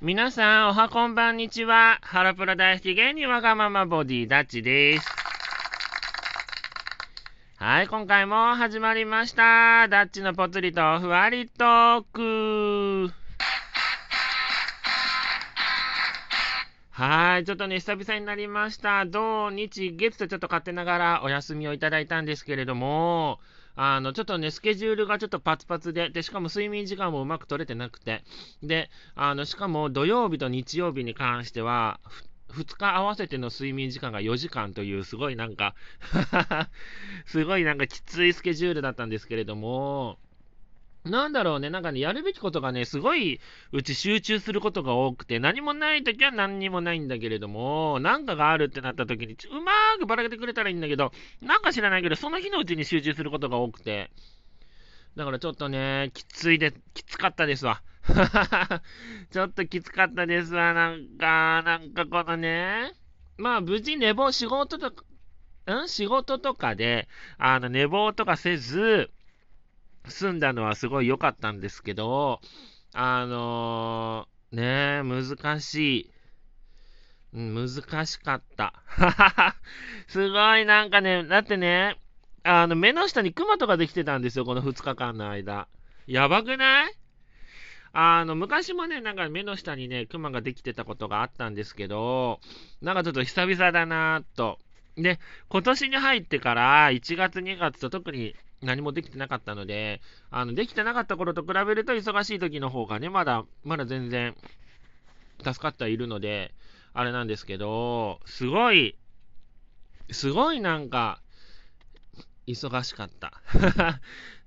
皆さん、おはこんばんにちは。ハロプロ大好き芸人わがままボディダッチです。はい、今回も始まりました。ダッチのぽつりとふわりトーク。はい、ちょっとね、久々になりました。土日月とちょっと勝手ながらお休みをいただいたんですけれども、あの、ちょっとね、スケジュールがちょっとパツパツで、で、しかも睡眠時間もうまく取れてなくて、で、あの、しかも土曜日と日曜日に関しては、2日合わせての睡眠時間が4時間という、すごいなんか すごいなんかきついスケジュールだったんですけれども、なんだろうね、なんかね、やるべきことがね、すごいうち集中することが多くて、何もないときは何にもないんだけれども、なんかがあるってなったときに、うまーくばらけてくれたらいいんだけど、なんか知らないけど、その日のうちに集中することが多くて、だからちょっとね、きついで、きつかったですわ。ちょっときつかったですわ、なんか、なんかこのね、まあ無事寝坊、仕事とか、ん？仕事とかで、あの寝坊とかせず、済んだのはすごい良かったんですけど、あのー、ね難しい。難しかった。すごいなんかね、だってね、あの目の下にクマとかできてたんですよ、この2日間の間。やばくない？あの、昔もね、なんか目の下にね、クマができてたことがあったんですけど、なんかちょっと久々だなぁと。で、今年に入ってから1月2月と特に何もできてなかったので、あの、できてなかった頃と比べると忙しい時の方がね、まだ、まだ全然助かってはいるので、あれなんですけど、すごい、すごいなんか、忙しかった。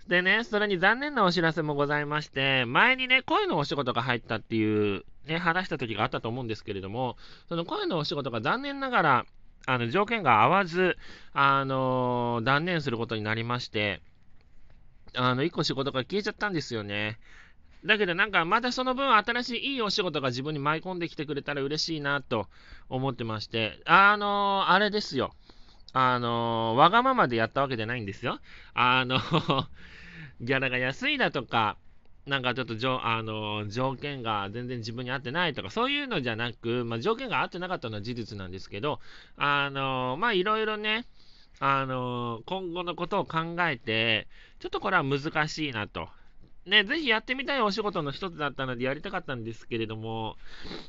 でね、それに残念なお知らせもございまして、前にね、声のお仕事が入ったっていう、ね、話した時があったと思うんですけれども、その声のお仕事が残念ながら、あの条件が合わず、あの、断念することになりまして、あの、一個仕事が消えちゃったんですよね。だけどなんかまたその分新しいいいお仕事が自分に舞い込んできてくれたら嬉しいなと思ってまして、あの、あれですよ。あの、わがままでやったわけじゃないんですよ。あの ギャラが安いだとか、なんかちょっとじょ、あの条件が全然自分に合ってないとか、そういうのじゃなく、まあ、条件が合ってなかったのは事実なんですけど、あのまあ、いろいろね、あの今後のことを考えて、ちょっとこれは難しいなと。ね、ぜひやってみたいお仕事の一つだったのでやりたかったんですけれども、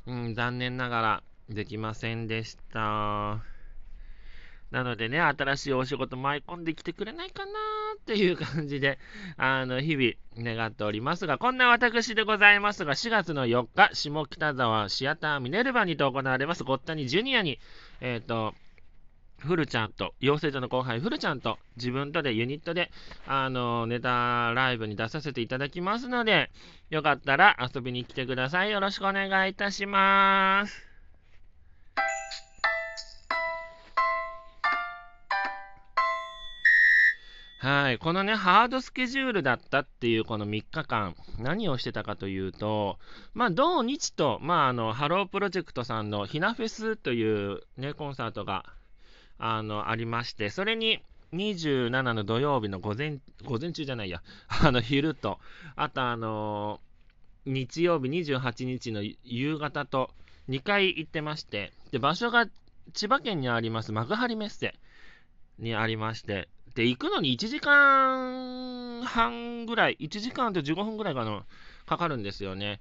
うん、残念ながらできませんでした。なのでね、新しいお仕事舞い込んできてくれないかなっていう感じで、あの、日々願っておりますが、こんな私でございますが、4月の4日、下北沢シアターミネルバにと行われます、ごったにジュニアに、えっ、ー、と、フルちゃんと、養成所の後輩フルちゃんと、自分とでユニットで、あの、ネタライブに出させていただきますので、よかったら遊びに来てください。よろしくお願いいたします。はい。このね、ハードスケジュールだったっていうこの3日間、何をしてたかというと、まあ、土日と、まあ、あの、ハロープロジェクトさんのひなフェスというね、コンサートが、あの、ありまして、それに、27の土曜日の午前、午前中じゃないや、あの、昼と、あとあの、日曜日28日の夕方と2回行ってまして、で、場所が千葉県にあります幕張メッセにありまして、で、行くのに1時間半ぐらい、1時間と15分ぐらいかな、かかるんですよね。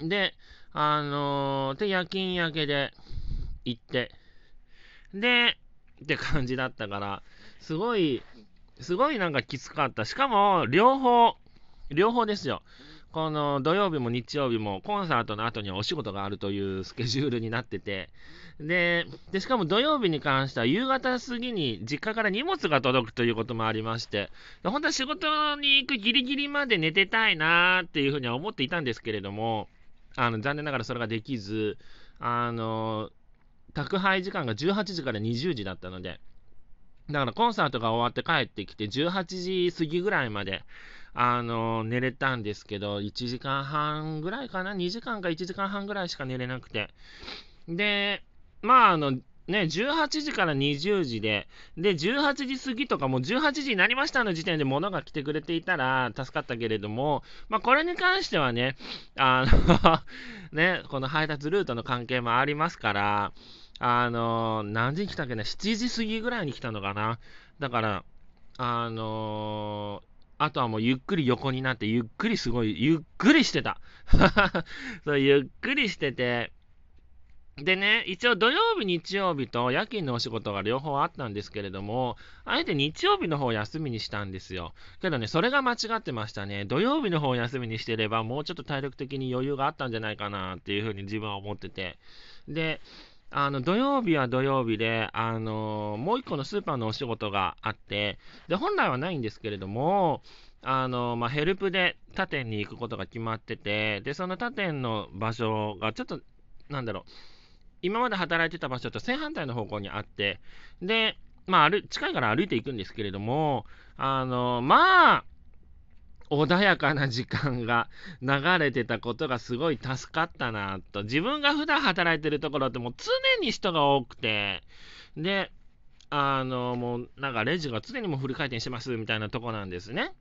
で、あのー、で、夜勤明けで行って、で、って感じだったから、すごい、すごいなんかきつかった。しかも、両方、両方ですよ。この土曜日も日曜日もコンサートの後にはお仕事があるというスケジュールになってて、で、でしかも土曜日に関しては夕方過ぎに実家から荷物が届くということもありまして、本当は仕事に行くギリギリまで寝てたいなーっていうふうには思っていたんですけれども、あの残念ながらそれができず、あの、宅配時間が18時から20時だったので、だからコンサートが終わって帰ってきて18時過ぎぐらいまで、あの、寝れたんですけど、1時間半ぐらいかな ?2 時間か1時間半ぐらいしか寝れなくて。で、まあ、あの、ね、18時から20時で、で、18時過ぎとかもう18時になりましたの時点で物が来てくれていたら助かったけれども、まあ、これに関してはね、あの ね、この配達ルートの関係もありますから、あの何時に来たっけな、7時過ぎぐらいに来たのかな。だから、あのあとはもうゆっくり横になって、ゆっくりすごい、ゆっくりしてた。そうゆっくりしてて、でね、一応土曜日、日曜日と夜勤のお仕事が両方あったんですけれども、あえて日曜日の方を休みにしたんですよ。けどね、それが間違ってましたね。土曜日の方を休みにしてれば、もうちょっと体力的に余裕があったんじゃないかなっていうふうに自分は思ってて。で、あの土曜日は土曜日で、あのもう一個のスーパーのお仕事があって、で本来はないんですけれども、あのまあ、ヘルプで他店に行くことが決まってて、でその他店の場所がちょっと、なんだろう、今まで働いてた場所と正反対の方向にあって、で、まあ、歩近いから歩いていくんですけれども、あの、まあ、穏やかな時間が流れてたことがすごい助かったなと。自分が普段働いてるところってもう常に人が多くて、で、あの、もうなんかレジが常にもうフル回転してますみたいなとこなんですね。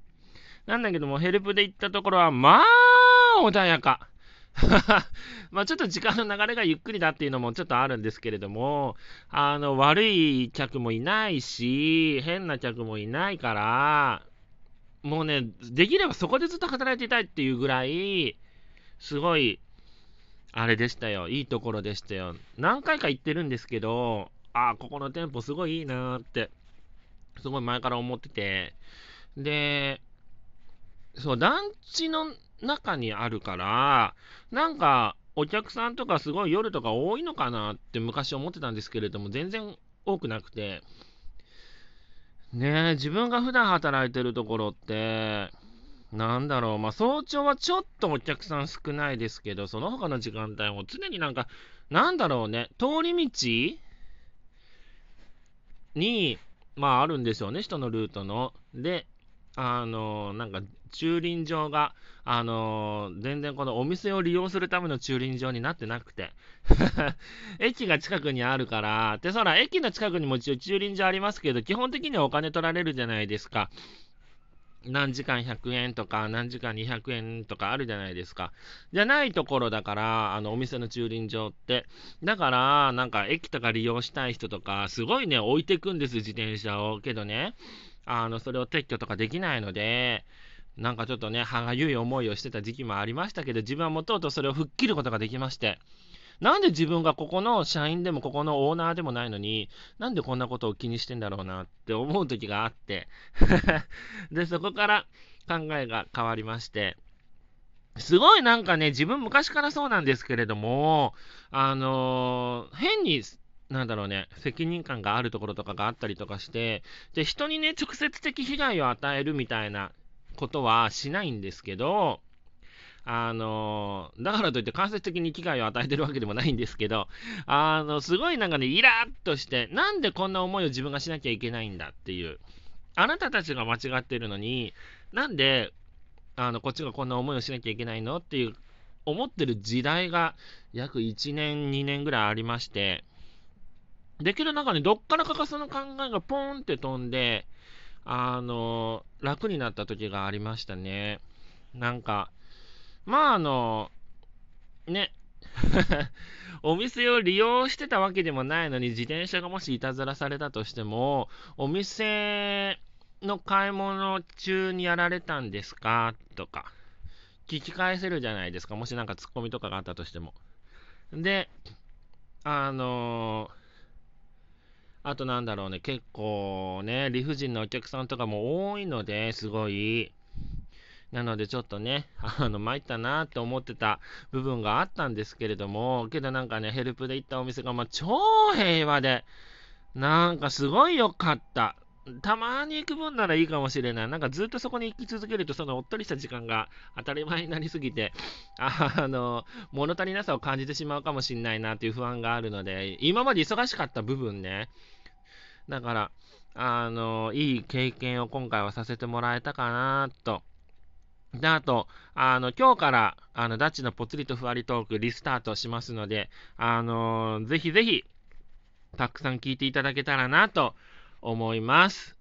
なんだけども、ヘルプで行ったところは、まあ、穏やか。まあちょっと時間の流れがゆっくりだっていうのもちょっとあるんですけれども、あの、悪い客もいないし、変な客もいないから、もうね、できればそこでずっと働いていたいっていうぐらい、すごい、あれでしたよ。いいところでしたよ。何回か行ってるんですけど、ああ、ここの店舗すごいいいなーって、すごい前から思ってて、で、そう、団地の中にあるから、なんか、お客さんとかすごい夜とか多いのかなって昔思ってたんですけれども、全然多くなくて、ねえ、自分が普段働いてるところって、なんだろう、まあ、早朝はちょっとお客さん少ないですけど、その他の時間帯も常になんか、なんだろうね、通り道？に、まああるんでしょうね、人のルートの。で、あのなんか駐輪場が、あの全然このお店を利用するための駐輪場になってなくて 駅が近くにあるから、で、そら、駅の近くにも一応駐輪場ありますけど、基本的にはお金取られるじゃないですか。何時間100円とか、何時間200円とかあるじゃないですか。じゃないところだから、あの、お店の駐輪場って。だから、なんか、駅とか利用したい人とか、すごいね、置いてくんです、自転車を。けどね、あの、それを撤去とかできないので、なんかちょっとね、歯がゆい思いをしてた時期もありましたけど、自分はもとうとそれを吹っ切ることができまして、なんで自分がここの社員でもここのオーナーでもないのに、なんでこんなことを気にしてんだろうなって思う時があって で、そこから考えが変わりまして、すごいなんかね、自分昔からそうなんですけれども、あのー、変になんだろうね、責任感があるところとかがあったりとかして、で、人にね、直接的被害を与えるみたいなことはしないんですけど、あのだからといって間接的に危害を与えてるわけでもないんですけど、あの、すごいなんかね、イラッとして、なんでこんな思いを自分がしなきゃいけないんだっていう。あなたたちが間違ってるのに、なんで、あの、こっちがこんな思いをしなきゃいけないのっていう、思ってる時代が約1年、2年ぐらいありまして、できる中にどっからかかその考えがポーンって飛んで、あの、楽になった時がありましたね。なんか、まああの、ね、お店を利用してたわけでもないのに、自転車がもしいたずらされたとしても、お店の買い物中にやられたんですか？とか、聞き返せるじゃないですか。もしなんかツッコミとかがあったとしても。で、あのーあとなんだろうね、結構ね、理不尽なお客さんとかも多いので、すごい。なのでちょっとね、あの、参ったなって思ってた部分があったんですけれども、けどなんかね、ヘルプで行ったお店が、まあ、超平和で、なんかすごい良かった。たまに行く分ならいいかもしれない。なんかずっとそこに行き続けると、そのおっとりした時間が当たり前になりすぎて、あの、物足りなさを感じてしまうかもしれないなっていう不安があるので、今まで忙しかった部分ね、だから、あの、いい経験を今回はさせてもらえたかなと。で、あと、あの、今日から、あの、ダッチのぽつりとふわりトークリスタートしますので、あの、ぜひぜひ、たくさん聞いていただけたらなと思います。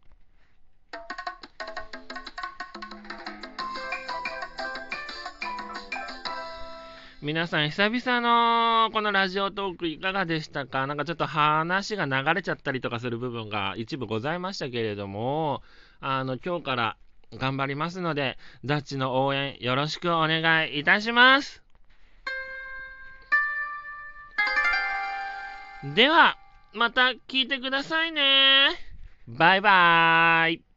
皆さん、久々のこのラジオトークいかがでしたか？なんかちょっと話が流れちゃったりとかする部分が一部ございましたけれども、あの、今日から頑張りますので、ザッチの応援よろしくお願いいたします。では、また聞いてくださいね。バイバーイ。